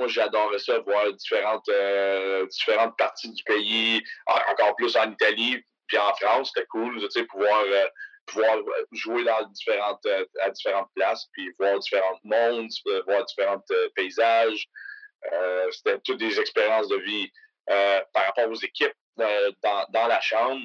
moi, j'adorais ça, voir différentes, différentes parties du pays, encore plus en Italie, puis en France, c'était cool, tu sais, pouvoir pouvoir jouer dans différentes, à différentes places, puis voir différents mondes, voir différents paysages. C'était toutes des expériences de vie par rapport aux équipes dans, dans la chambre.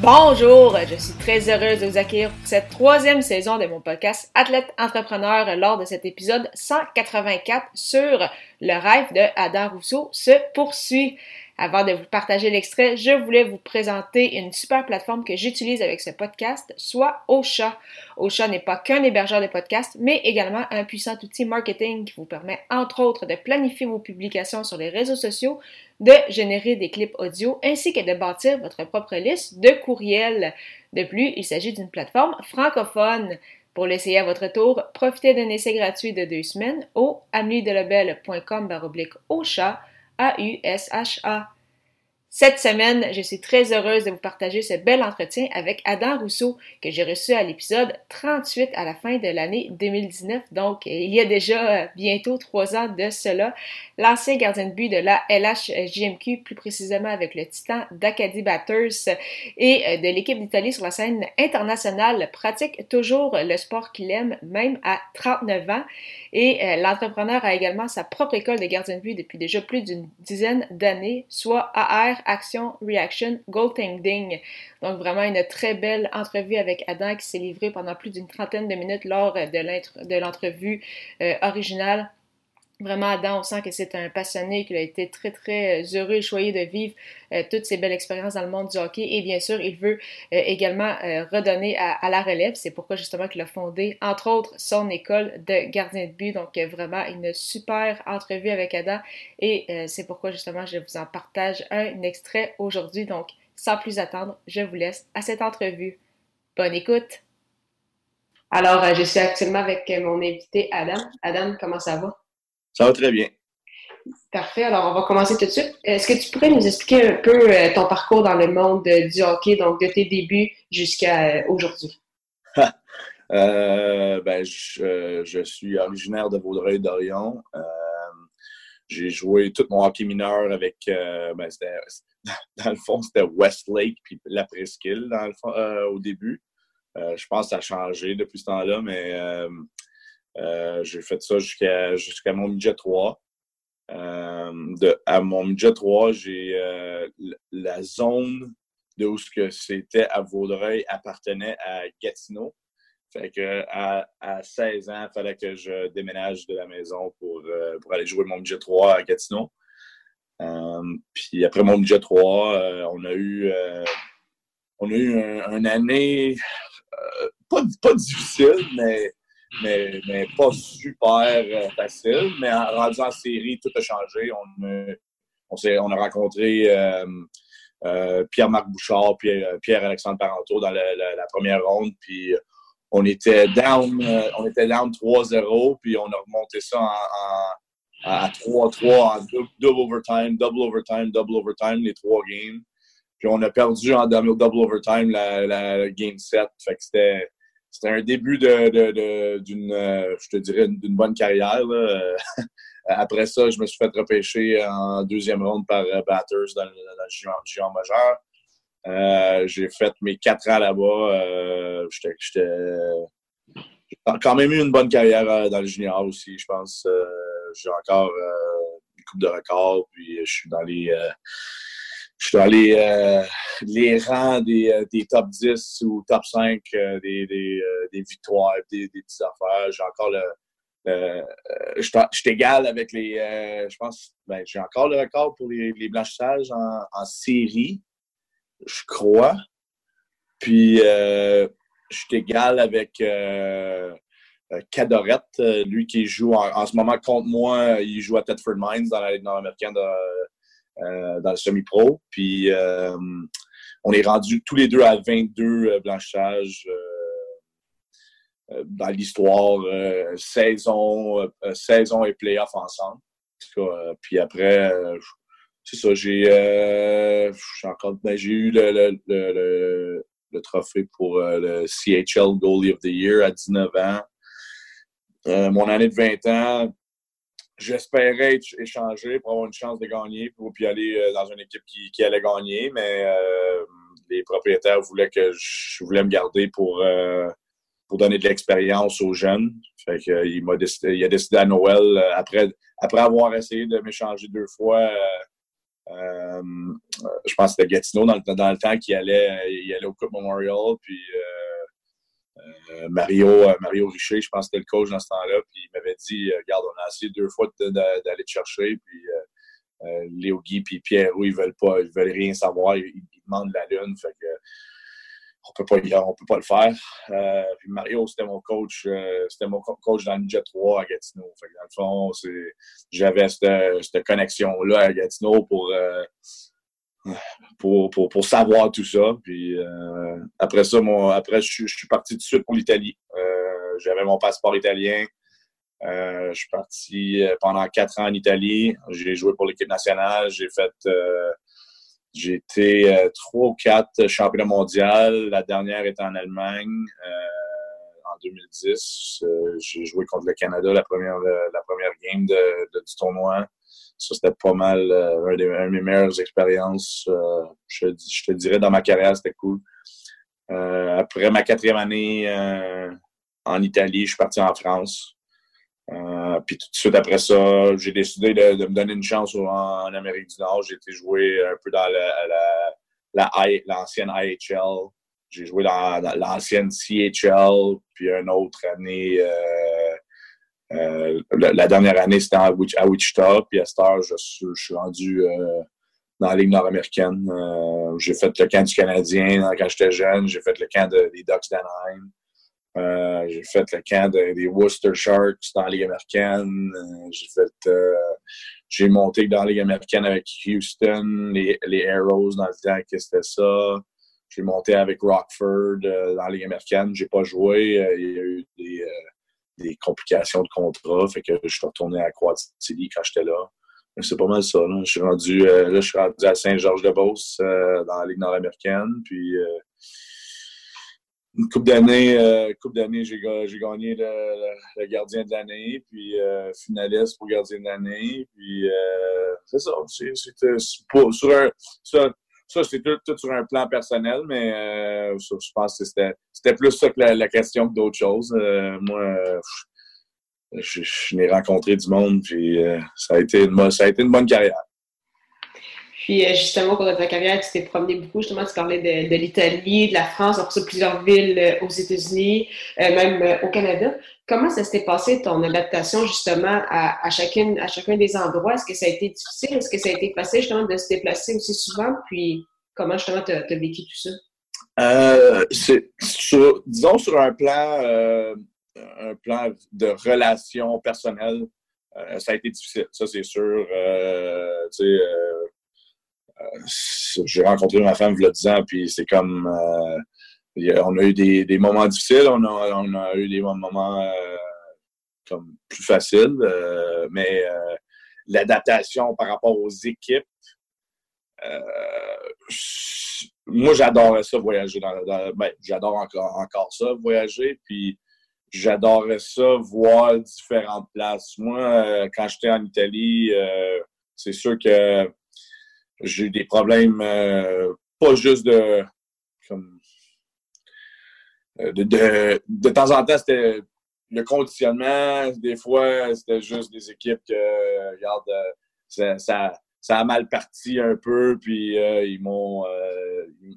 Bonjour, je suis très heureuse de vous accueillir pour cette troisième saison de mon podcast Athlète Entrepreneur lors de cet épisode 184 sur le rêve de Adam Rousseau se poursuit. Avant de vous partager l'extrait, je voulais vous présenter une super plateforme que j'utilise avec ce podcast, soit Ocha. Ocha n'est pas qu'un hébergeur de podcasts, mais également un puissant outil marketing qui vous permet entre autres de planifier vos publications sur les réseaux sociaux, de générer des clips audio ainsi que de bâtir votre propre liste de courriels. De plus, il s'agit d'une plateforme francophone. Pour l'essayer à votre tour, profitez d'un essai gratuit de deux semaines au ameliedelebel.com Ocha a-U-S-H-A. Cette semaine, je suis très heureuse de vous partager ce bel entretien avec Adam Rousseau que j'ai reçu à l'épisode 38 à la fin de l'année 2019. Donc, il y a déjà bientôt trois ans de cela. L'ancien gardien de but de la LHJMQ, plus précisément avec le Titan d'Acadie Batters et euh, de l'équipe d'Italie sur la scène internationale, pratique toujours le sport qu'il aime, même à 39 ans. Et euh, l'entrepreneur a également sa propre école de gardien de but depuis déjà plus d'une dizaine d'années, soit AR Action, Reaction, Goaltending. Donc vraiment une très belle entrevue avec Adam qui s'est livré pendant plus d'une trentaine de minutes lors de l'entrevue euh, originale. Vraiment, Adam, on sent que c'est un passionné, qu'il a été très, très euh, heureux et choyé de vivre euh, toutes ces belles expériences dans le monde du hockey. Et bien sûr, il veut également redonner à, la relève. C'est pourquoi justement qu'il a fondé, entre autres, son école de gardien de but. Donc, vraiment, une super entrevue avec Adam. Et c'est pourquoi justement, je vous en partage un extrait aujourd'hui. Donc, sans plus attendre, je vous laisse à cette entrevue. Bonne écoute! Alors, je suis actuellement avec mon invité Adam. Adam, comment ça va? Ça va très bien. Parfait. Alors, on va commencer tout de suite. Est-ce que tu pourrais nous expliquer un peu euh, ton parcours dans le monde du hockey, donc de tes débuts jusqu'à euh, aujourd'hui? Euh, ben, je, suis originaire de Vaudreuil-Dorion. j'ai joué tout mon hockey mineur avec, ben, dans le fond, c'était Westlake puis la Presqu'île au début. je pense que ça a changé depuis ce temps-là, mais euh, j'ai fait ça jusqu'à mon midget 3. Euh, à mon midget 3, j'ai euh, la zone de où ce que c'était à Vaudreuil appartenait à Gatineau. Fait que à, à 16 ans, il fallait que je déménage de la maison pour, aller jouer mon midget 3 à Gatineau. puis après mon midget 3, on a eu une année pas difficile, mais mais, pas super euh, facile. Mais en, rendu en série, tout a changé. On, a rencontré euh, euh, Pierre-Marc Bouchard, Pierre-Alexandre Parenteau dans la, première ronde. Puis on était down, on était down 3-0, puis on a remonté ça en, à 3-3 en double, overtime, double overtime, double overtime, les trois games. Puis on a perdu en double overtime la, game 7. Fait que c'était c'était un début d'une, euh, je te dirais, d'une bonne carrière. Après ça, je me suis fait repêcher en deuxième ronde par euh, Batters dans, le géant majeur. Euh, j'ai fait mes quatre ans là-bas. j'ai quand même eu une bonne carrière dans le junior aussi, je pense. j'ai encore une coupe de records, puis je suis dans les je suis dans les, euh, rangs des, euh, top 10 ou top 5 euh, des, victoires, des, des petites affaires. J'ai encore le. je suis avec les. je pense. Ben, j'ai encore le record pour les, blanchissages en, en, série, je crois. Puis, je suis égal avec. Cadorette, lui qui joue en, ce moment contre moi, il joue à Thetford Mines dans la Ligue nord-américaine de, dans le semi-pro. Puis on est rendu tous les deux à 22 blanchissages dans l'histoire, saison, saison et playoff ensemble. puis après, c'est ça, j'ai encore ben, eu le, le, le, trophée pour le CHL Goalie of the Year à 19 ans. Euh, mon année de 20 ans, j'espérais échanger pour avoir une chance de gagner, pour puis aller euh, dans une équipe qui, allait gagner, mais euh, les propriétaires voulaient que je voulais me garder pour, pour donner de l'expérience aux jeunes. Fait que, il, m'a il a décidé à Noël, après, après avoir essayé de m'échanger deux fois, je pense que c'était Gatineau dans le, dans le temps qu'il allait, il allait au Coupe Memorial, puis euh, Mario, euh, Mario Richer, je pense que c'était le coach dans ce temps-là, puis il m'avait dit euh, Regarde, on a essayé deux fois d'aller te chercher, puis Léo Guy puis Pierre ils veulent pas, ils veulent rien savoir, ils, demandent la lune, fait que on peut pas, on peut pas le faire. puis Mario, c'était mon coach, c'était mon coach dans le Jet 3 à Gatineau. Fait que dans le fond, j'avais cette, cette connexion-là à Gatineau pour pour, pour, pour, savoir tout ça. Puis euh, après ça, mon, après, je, suis parti tout de suite pour l'Italie. Euh, J'avais mon passeport italien. Euh, je suis parti pendant quatre ans en Italie. J'ai joué pour l'équipe nationale. J'ai fait j'ai été trois ou quatre championnats mondiaux. La dernière était en Allemagne en 2010. J'ai joué contre le Canada la première, la première game du tournoi. Ça, c'était pas mal euh, des, de mes meilleures expériences. Euh, je, te dirais dans ma carrière, c'était cool. Euh, après ma quatrième année en Italie, je suis parti en France. puis tout de suite après ça, j'ai décidé de, me donner une chance en, Amérique du Nord. J'ai été jouer un peu dans l'ancienne la, IHL. J'ai joué dans, l'ancienne CHL, puis une autre année euh, la, dernière année, c'était à, Wichita, puis à cette heure, je, suis rendu euh, dans la Ligue nord-américaine. Euh, j'ai fait le camp du Canadien quand j'étais jeune, j'ai fait le camp des Ducks d'Anaheim. j'ai fait le camp des Worcester Sharks dans la Ligue américaine. j'ai fait j'ai monté dans la Ligue américaine avec Houston, les, les Arrows dans le temps que c'était ça. J'ai monté avec Rockford dans la Ligue américaine. J'ai pas joué. il y a eu des, des complications de contrat. Fait que je suis retourné à City quand j'étais là. C'est pas mal ça. Là. Je suis rendu, euh, là, je suis rendu à Saint-Georges-de-Beauce euh, dans la Ligue nord-américaine. Puis euh, une coupe d'années, coupe j'ai, gagné le, gardien de l'année, puis finaliste pour gardien de l'année. Puis c'est ça. C'est, sur un, ça, c'est tout, sur un plan personnel, mais euh, je pense que c'était plus ça que la, question que d'autres choses. Euh, moi, euh, je, je, n'ai rencontré du monde, puis ça, a été une, ça a été une bonne carrière. Puis justement, pour ta carrière, tu t'es promené beaucoup. Justement, tu parlais de, de l'Italie, de la France, après ça, plusieurs villes aux États-Unis, même au Canada. Comment ça s'était passé, ton adaptation, justement, à, chacune, à chacun des endroits? Est-ce que ça a été difficile? Est-ce que ça a été facile, justement, de se déplacer aussi souvent? Puis, comment, justement, tu as, vécu tout ça? Euh, sur, disons, sur un plan, euh, un plan de relation personnelle, euh, ça a été difficile, ça, c'est sûr. Euh, tu sais, j'ai rencontré ma femme il y a 10 ans, puis c'est comme on a eu des, moments difficiles, on a, eu des moments euh, comme plus faciles, euh, mais euh, l'adaptation par rapport aux équipes, moi j'adorais ça voyager dans, ben, j'adore encore, encore ça voyager puis j'adorais ça voir différentes places. Moi quand j'étais en Italie c'est sûr que j'ai des problèmes pas juste de comme euh, de, de, temps en temps, c'était le conditionnement. Des fois, c'était juste des équipes que, regarde, euh, ça, ça, a mal parti un peu, puis euh, ils m'ont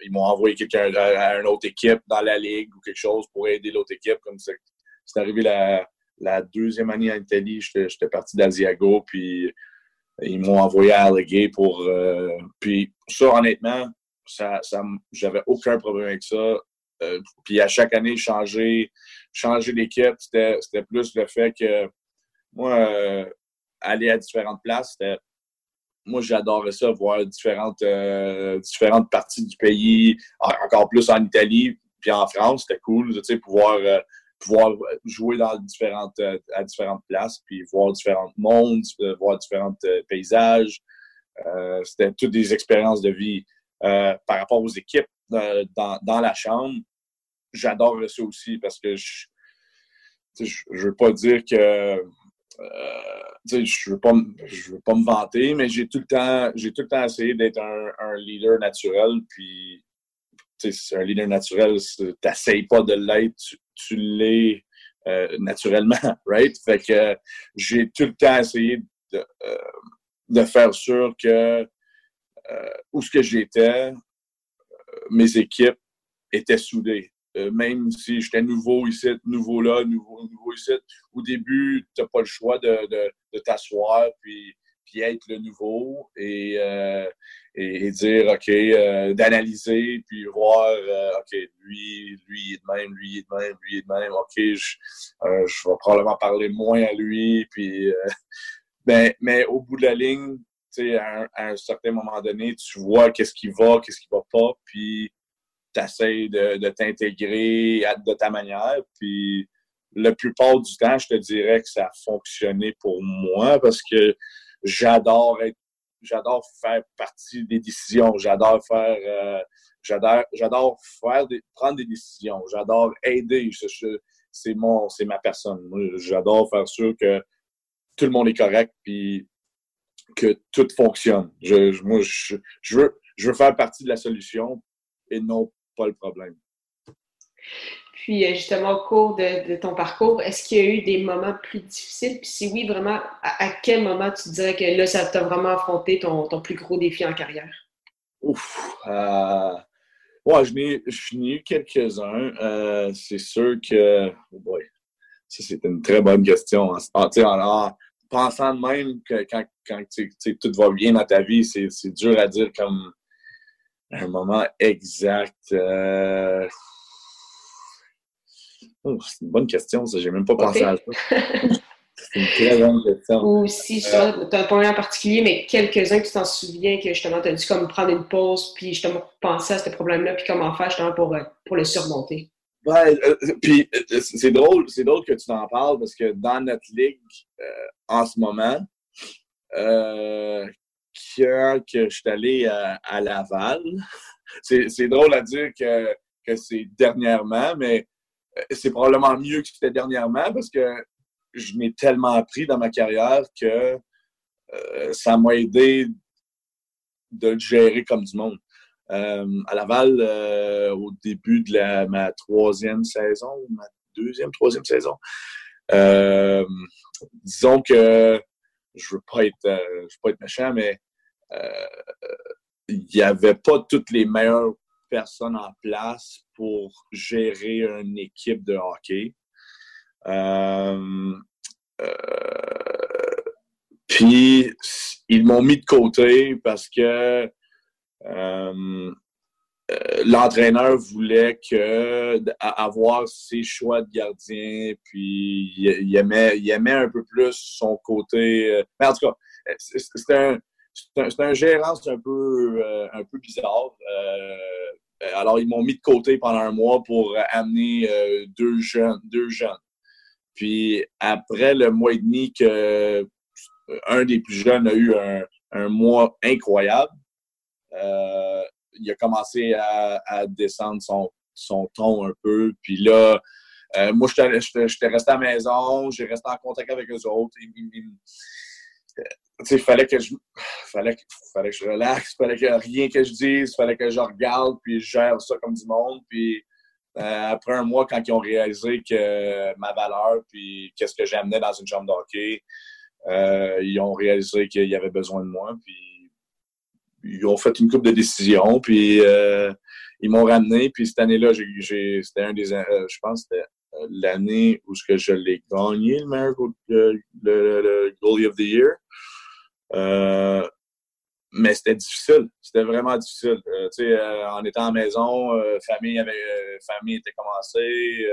ils m'ont envoyé quelqu'un à, une autre équipe dans la ligue ou quelque chose pour aider l'autre équipe. Comme c'est arrivé la, la, deuxième année en Italie, j'étais parti d'Asiago, puis ils m'ont envoyé à Allegay pour. puis ça, honnêtement, ça j'avais aucun problème avec ça. Euh, puis à chaque année, changer, changer d'équipe, c'était plus le fait que moi, euh, aller à différentes places, c'était moi, j'adorais ça, voir différentes, différentes parties du pays, encore plus en Italie, puis en France, c'était cool, tu sais, pouvoir pouvoir jouer dans différentes, à différentes places, puis voir différents mondes, voir différents paysages. C'était toutes des expériences de vie. par rapport aux équipes dans, dans la chambre, j'adore ça aussi parce que je ne veux pas dire que euh, je veux pas je veux pas me vanter, mais j'ai tout le temps j'ai tout le temps essayé d'être un, leader naturel. Puis un leader naturel, t'essayes pas de l'être, tu, l'es euh, naturellement, right? Fait que j'ai tout le temps essayé de, euh, faire sûr que où ce que j'étais, mes équipes étaient soudées. Euh, même si j'étais nouveau ici, nouveau là, nouveau, nouveau ici, au début, tu n'as pas le choix de, de, de t'asseoir puis, puis être le nouveau et, euh, et, dire, OK, euh, d'analyser puis voir, OK, lui, lui est de même, lui il est de même, lui est de même, OK, je, je vais probablement parler moins à lui. Puis, ben, mais au bout de la ligne, à un, à un certain moment donné, tu vois qu'est-ce qui va, qu'est-ce qui va pas, puis tu essaies de, t'intégrer de ta manière. Puis la plupart du temps, je te dirais que ça a fonctionné pour moi parce que j'adore être j'adore faire partie des décisions. J'adore faire euh, j'adore j'adore faire des, prendre des décisions. J'adore aider. c'est mon c'est ma personne. J'adore faire sûr que tout le monde est correct puis que tout fonctionne. Je, moi, je, veux, je veux faire partie de la solution et non pas le problème. Puis, euh, justement, au cours de, ton parcours, est-ce qu'il y a eu des moments plus difficiles? Puis, si oui, vraiment, à, quel moment tu dirais que là, ça t'a vraiment affronté ton, plus gros défi en carrière? Ouf! Euh, ouais, je n'ai eu quelques-uns. Euh, c'est sûr que. Oh ça, c'est une très bonne question. En, en, pensant même que quand, quand tout va bien dans ta vie, c'est dur à dire comme un moment exact. Euh, oh, c'est une bonne question, ça. J'ai même pas pensé à ça. C'est une très bonne question. Ou si tu as un point en particulier, mais quelques-uns que tu t'en souviens que justement tu as dû comme prendre une pause puis justement penser à ce problème-là puis comment faire justement pour, euh, pour le surmonter? Ouais, euh, puis c'est drôle, c'est drôle que tu t'en parles parce que dans notre ligue en ce moment, quand que je suis allé à, Laval. C'est drôle à dire que, que c'est dernièrement, mais euh, c'est probablement mieux que c'était dernièrement parce que je m'ai tellement appris dans ma carrière que euh, ça m'a aidé de le gérer comme du monde. Euh, à Laval, au début de ma troisième saison, ma deuxième, troisième saison, disons que je veux pas être, je veux pas être méchant, mais euh, il n'y avait pas toutes les meilleures personnes en place pour gérer une équipe de hockey. Euh, euh, puis, ils m'ont mis de côté parce que l'entraîneur voulait que avoir ses choix de gardien, puis il, aimait, il aimait un peu plus son côté. Mais en tout cas, c'était un, c'est un, gérant un peu, euh, bizarre. Euh, alors, ils m'ont mis de côté pendant un mois pour amener euh, deux jeunes. Deux jeunes. Puis après le mois et demi que un des plus jeunes a eu un, mois incroyable, il a commencé à, descendre son, son, ton un peu. Puis là, moi, j'étais resté à la maison, j'ai resté en contact avec eux autres il fallait que je fallait, fallait que je relaxe, fallait que rien que je dise, fallait que je regarde, puis je gère ça comme du monde. Puis euh, après un mois, quand ils ont réalisé que ma valeur, puis qu'est-ce que j'amenais dans une chambre d'hockey, euh, ils ont réalisé qu'il y avait besoin de moi. Puis ils ont fait une coupe de décisions, puis euh, ils m'ont ramené. Puis cette année-là, c'était un des, je pense, c'était l'année où je l'ai gagné, le meilleur le, le goalie of the year. Euh, mais c'était difficile. C'était vraiment difficile. Euh, euh, en étant à la maison, famille avait, famille était commencée.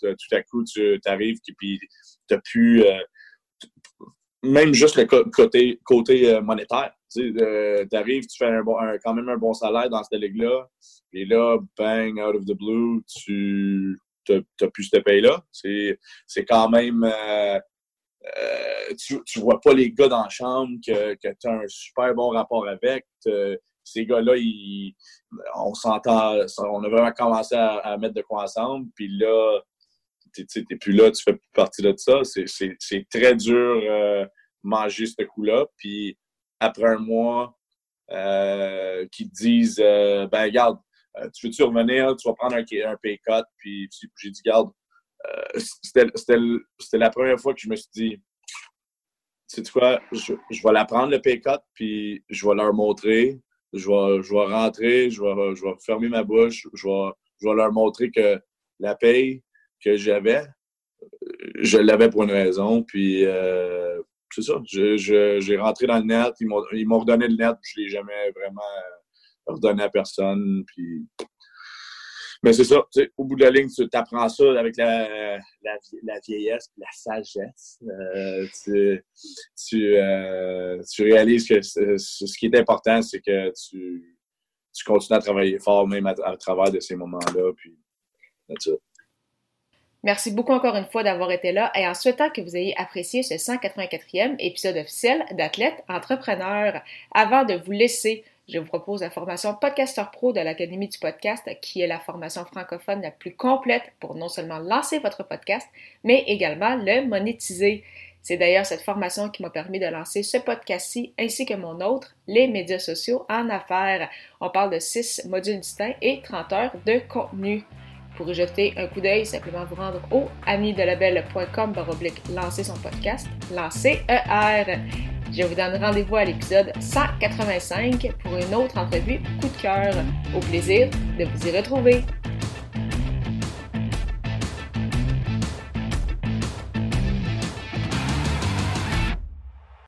tout à coup, tu arrives puis t'as pu même juste le côté, côté monétaire. Tu arrives, tu fais quand même un bon salaire dans cette ligue-là, et là, bang, out of the blue, tu n'as plus cette paye-là. C'est quand même. Tu, tu vois pas les gars dans la chambre que, que tu as un super bon rapport avec ces gars-là, on s'entend, on a vraiment commencé à, mettre de quoi ensemble. Puis là, tu n'es plus là, tu fais plus partie de ça. C'est très dur euh, manger ce coup-là. Puis après un mois, euh, qui te disent euh, Ben, regarde, euh, tu veux-tu revenir, tu vas prendre un, un pay cut. Puis j'ai dit, garde, c'était la première fois que je me suis dit tu sais quoi, je, je vais la prendre le pay cut, puis je vais leur montrer je vais, je vais rentrer, je vais, je vais fermer ma bouche, je vais, je vais leur montrer que la paye que j'avais, je l'avais pour une raison. Puis, euh, c'est ça. J'ai rentré dans le net, ils m'ont redonné le net, je ne l'ai jamais vraiment redonné à personne. Puis, mais c'est ça, au bout de la ligne, tu apprends ça avec la, la, vieillesse, la sagesse. Euh, tu, euh, tu, réalises que ce qui est important, c'est que tu, tu continues à travailler fort même à, travers de ces moments-là. Puis, Merci beaucoup encore une fois d'avoir été là et en souhaitant que vous ayez apprécié ce 184e épisode officiel d'Athlète Entrepreneur. Avant de vous laisser je vous propose la formation Podcaster Pro de l'Académie du podcast, qui est la formation francophone la plus complète pour non seulement lancer votre podcast, mais également le monétiser. C'est d'ailleurs cette formation qui m'a permis de lancer ce podcast-ci ainsi que mon autre, les médias sociaux en affaires. On parle de 6 modules distincts et 30 heures de contenu. Pour jeter un coup d'œil, simplement vous rendre au amidelabel.com baroblique lancer son podcast, lancer ER. Je vous donne rendez-vous à l'épisode 185 pour une autre entrevue coup de cœur. Au plaisir de vous y retrouver.